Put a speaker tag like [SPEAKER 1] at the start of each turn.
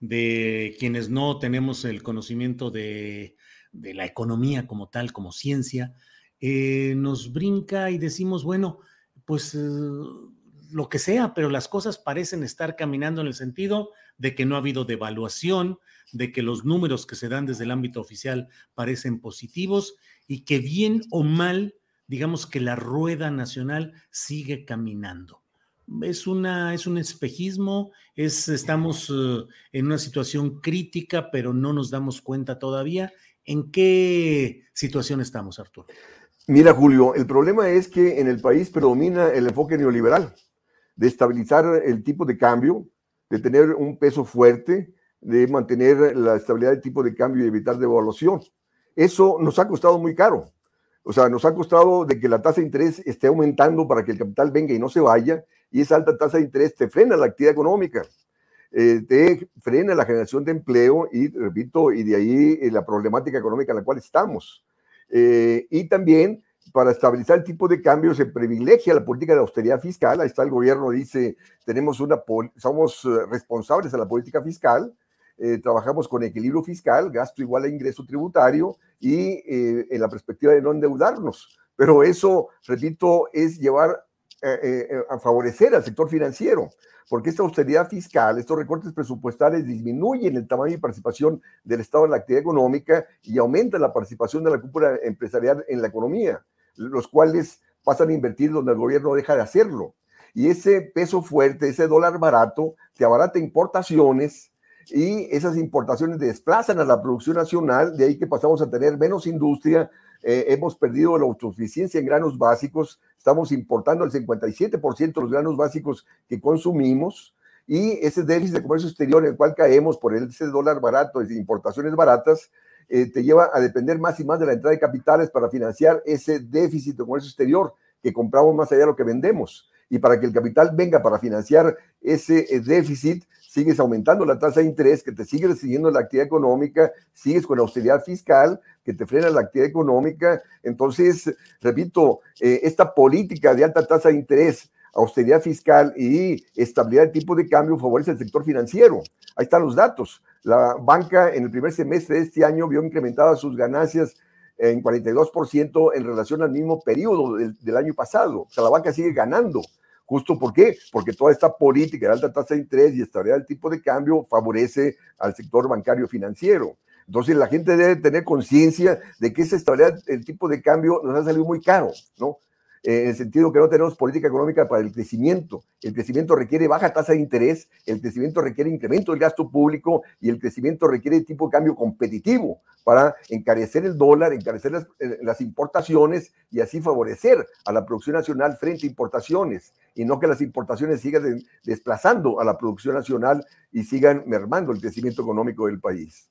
[SPEAKER 1] de quienes no tenemos el conocimiento de, la economía como tal, como ciencia, eh, nos brinca y decimos, bueno, pues eh, lo que sea, pero las cosas parecen estar caminando en el sentido de que no ha habido devaluación, de que los números que se dan desde el ámbito oficial parecen positivos y que bien o mal, digamos que la rueda nacional sigue caminando. Es, una, es un espejismo, es, estamos uh, en una situación crítica, pero no nos damos cuenta todavía. ¿En qué situación estamos, Arturo?
[SPEAKER 2] Mira, Julio, el problema es que en el país predomina el enfoque neoliberal de estabilizar el tipo de cambio, de tener un peso fuerte, de mantener la estabilidad del tipo de cambio y evitar devaluación. Eso nos ha costado muy caro. O sea, nos ha costado de que la tasa de interés esté aumentando para que el capital venga y no se vaya, y esa alta tasa de interés te frena la actividad económica, eh, te frena la generación de empleo y, repito, y de ahí eh, la problemática económica en la cual estamos. Eh, y también para estabilizar el tipo de cambio se privilegia la política de austeridad fiscal. Ahí está el gobierno, dice, tenemos una, somos eh, responsables de la política fiscal, trabajamos con equilibrio fiscal, gasto igual a ingreso tributario y en la perspectiva de no endeudarnos. Pero eso, repito, es llevar eh, a favorecer al sector financiero, porque esta austeridad fiscal, estos recortes presupuestales disminuyen el tamaño y participación del Estado en la actividad económica y aumentan la participación de la cúpula empresarial en la economía los cuales pasan a invertir donde el gobierno deja de hacerlo. Y ese peso fuerte, ese dólar barato, te abarata importaciones y esas importaciones desplazan a la producción nacional, de ahí que pasamos a tener menos industria, eh, hemos perdido la autosuficiencia en granos básicos, estamos importando el 57% de los granos básicos que consumimos y ese déficit de comercio exterior en el cual caemos por ese dólar barato de importaciones baratas, eh, te lleva a depender más y más de la entrada de capitales para financiar ese déficit de comercio exterior que compramos más allá de lo que vendemos. Y para que el capital venga para financiar ese eh, déficit, sigues aumentando la tasa de interés, que te sigue recibiendo la actividad económica, sigues con la austeridad fiscal, que te frena la actividad económica. Entonces, repito, eh, esta política de alta tasa de interés, austeridad fiscal y estabilidad de tipo de cambio favorece al sector financiero. Ahí están los datos. La banca en el primer semestre de este año vio incrementadas sus ganancias en 42% en relación al mismo periodo del, año pasado. O sea, la banca sigue ganando. ¿Justo por qué? Porque toda esta política de alta tasa de interés y estabilidad del tipo de cambio favorece al sector bancario financiero. Entonces la gente debe tener conciencia de que esa estabilidad del tipo de cambio nos ha salido muy caro, ¿no? Eh, en el sentido que no tenemos política económica para el crecimiento. El crecimiento requiere baja tasa de interés, el crecimiento requiere incremento del gasto público y el crecimiento requiere tipo de cambio competitivo para encarecer el dólar, encarecer las, eh, las importaciones y así favorecer a la producción nacional frente a importaciones y no que las importaciones sigan desplazando a la producción nacional y sigan mermando el crecimiento económico del país.